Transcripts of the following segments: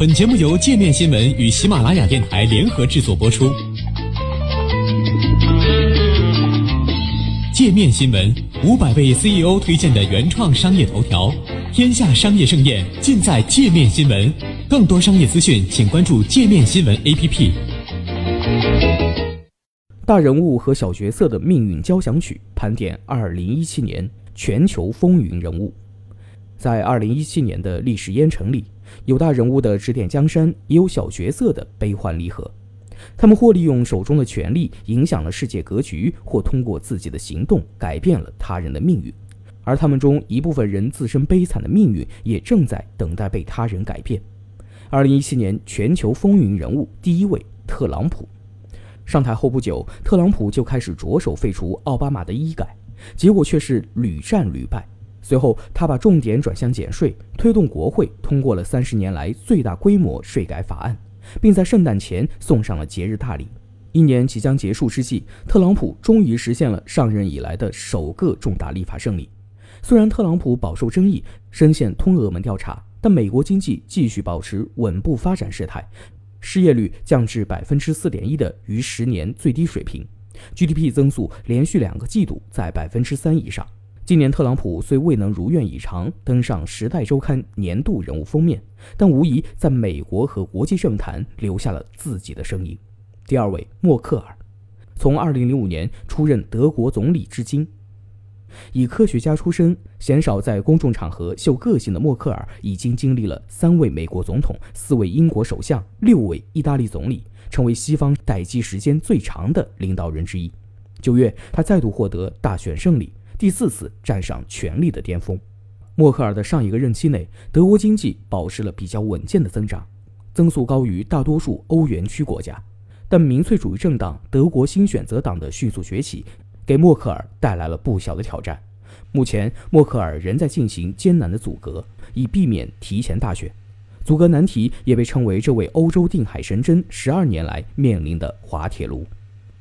本节目由界面新闻与喜马拉雅电台联合制作播出。界面新闻五百位 CEO 推荐的原创商业头条，天下商业盛宴尽在界面新闻。更多商业资讯，请关注界面新闻 APP。大人物和小角色的命运交响曲，盘点二零一七年全球风云人物。在二零一七年的历史烟尘里。有大人物的指点江山，也有小角色的悲欢离合。他们或利用手中的权力影响了世界格局，或通过自己的行动改变了他人的命运。而他们中一部分人自身悲惨的命运，也正在等待被他人改变。二零一七年全球风云人物第一位，特朗普上台后不久，特朗普就开始着手废除奥巴马的医改，结果却是屡战屡败。随后，他把重点转向减税，推动国会通过了三十年来最大规模税改法案，并在圣诞前送上了节日大礼。一年即将结束之际，特朗普终于实现了上任以来的首个重大立法胜利。虽然特朗普饱受争议，深陷通俄门调查，但美国经济继续保持稳步发展势态，失业率降至百分之四点一的逾十年最低水平，GDP 增速连续两个季度在百分之三以上。今年，特朗普虽未能如愿以偿登上《时代周刊》年度人物封面，但无疑在美国和国际政坛留下了自己的身影。第二位，默克尔，从2005年出任德国总理至今，以科学家出身、鲜少在公众场合秀个性的默克尔，已经经历了三位美国总统、四位英国首相、六位意大利总理，成为西方待机时间最长的领导人之一。九月，他再度获得大选胜利。第四次站上权力的巅峰，默克尔的上一个任期内，德国经济保持了比较稳健的增长，增速高于大多数欧元区国家。但民粹主义政党德国新选择党的迅速崛起，给默克尔带来了不小的挑战。目前，默克尔仍在进行艰难的阻隔，以避免提前大选。阻隔难题也被称为这位欧洲定海神针十二年来面临的滑铁卢。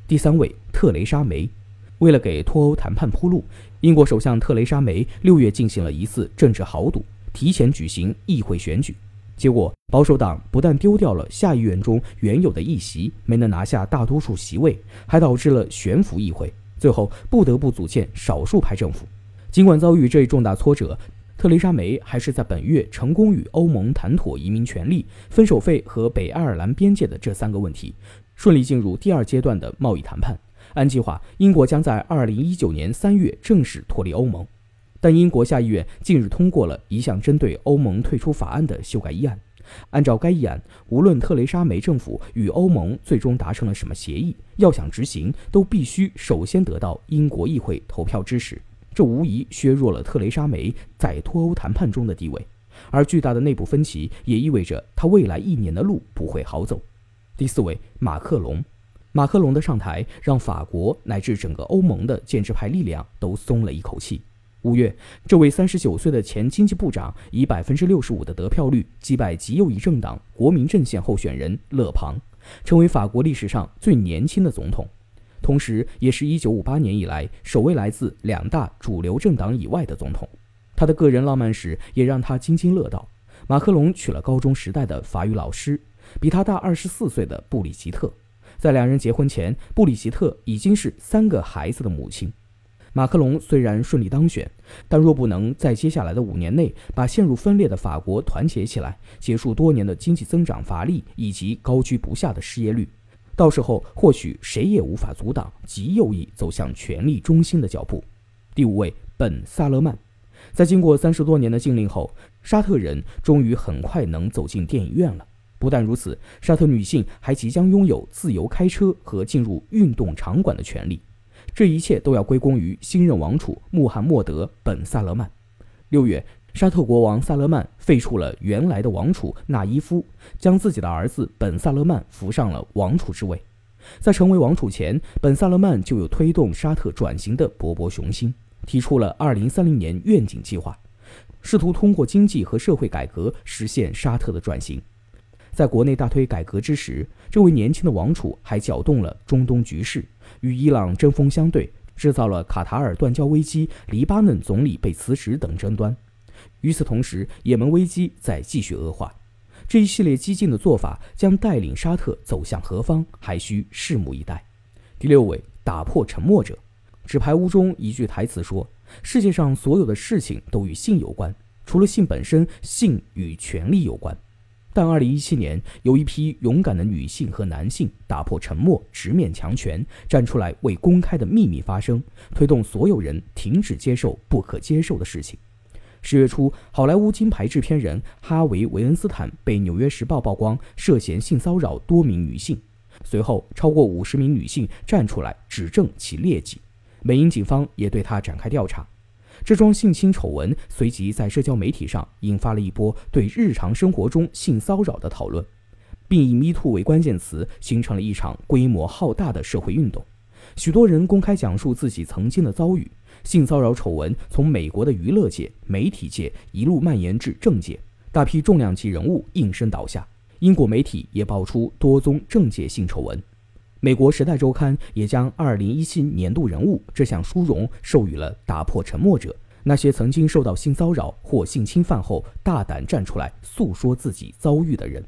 第三位，特蕾莎梅。为了给脱欧谈判铺路，英国首相特蕾莎梅六月进行了一次政治豪赌，提前举行议会选举。结果，保守党不但丢掉了下议院中原有的议席，没能拿下大多数席位，还导致了悬浮议会，最后不得不组建少数派政府。尽管遭遇这一重大挫折，特蕾莎梅还是在本月成功与欧盟谈妥移民权利、分手费和北爱尔兰边界的这三个问题，顺利进入第二阶段的贸易谈判。按计划，英国将在二零一九年三月正式脱离欧盟，但英国下议院近日通过了一项针对欧盟退出法案的修改议案。按照该议案，无论特蕾莎梅政府与欧盟最终达成了什么协议，要想执行，都必须首先得到英国议会投票支持。这无疑削弱了特蕾莎梅在脱欧谈判中的地位，而巨大的内部分歧也意味着他未来一年的路不会好走。第四位，马克龙。马克龙的上台，让法国乃至整个欧盟的建制派力量都松了一口气。五月，这位三十九岁的前经济部长以百分之六十五的得票率击败极右翼政党国民阵线候选人勒庞，成为法国历史上最年轻的总统，同时也是一九五八年以来首位来自两大主流政党以外的总统。他的个人浪漫史也让他津津乐道。马克龙娶了高中时代的法语老师，比他大二十四岁的布里吉特。在两人结婚前，布里吉特已经是三个孩子的母亲。马克龙虽然顺利当选，但若不能在接下来的五年内把陷入分裂的法国团结起来，结束多年的经济增长乏力以及高居不下的失业率，到时候或许谁也无法阻挡极右翼走向权力中心的脚步。第五位，本·萨勒曼，在经过三十多年的禁令后，沙特人终于很快能走进电影院了。不但如此，沙特女性还即将拥有自由开车和进入运动场馆的权利。这一切都要归功于新任王储穆罕默德·本·萨勒曼。六月，沙特国王萨勒曼废除了原来的王储纳伊夫，将自己的儿子本·萨勒曼扶上了王储之位。在成为王储前，本·萨勒曼就有推动沙特转型的勃勃雄心，提出了2030年愿景计划，试图通过经济和社会改革实现沙特的转型。在国内大推改革之时，这位年轻的王储还搅动了中东局势，与伊朗针锋相对，制造了卡塔尔断交危机、黎巴嫩总理被辞职等争端。与此同时，也门危机在继续恶化。这一系列激进的做法将带领沙特走向何方，还需拭目以待。第六位，打破沉默者。纸牌屋中一句台词说：“世界上所有的事情都与性有关，除了性本身，性与权力有关。”但2017年，有一批勇敢的女性和男性打破沉默，直面强权，站出来为公开的秘密发声，推动所有人停止接受不可接受的事情。十月初，好莱坞金牌制片人哈维·韦恩斯坦被《纽约时报》曝光涉嫌性骚扰多名女性，随后超过五十名女性站出来指证其劣迹，美英警方也对他展开调查。这桩性侵丑闻随即在社交媒体上引发了一波对日常生活中性骚扰的讨论，并以 “me too” 为关键词，形成了一场规模浩大的社会运动。许多人公开讲述自己曾经的遭遇。性骚扰丑闻从美国的娱乐界、媒体界一路蔓延至政界，大批重量级人物应声倒下。英国媒体也爆出多宗政界性丑闻。美国《时代周刊》也将2017年度人物这项殊荣授予了“打破沉默者”，那些曾经受到性骚扰或性侵犯后大胆站出来诉说自己遭遇的人。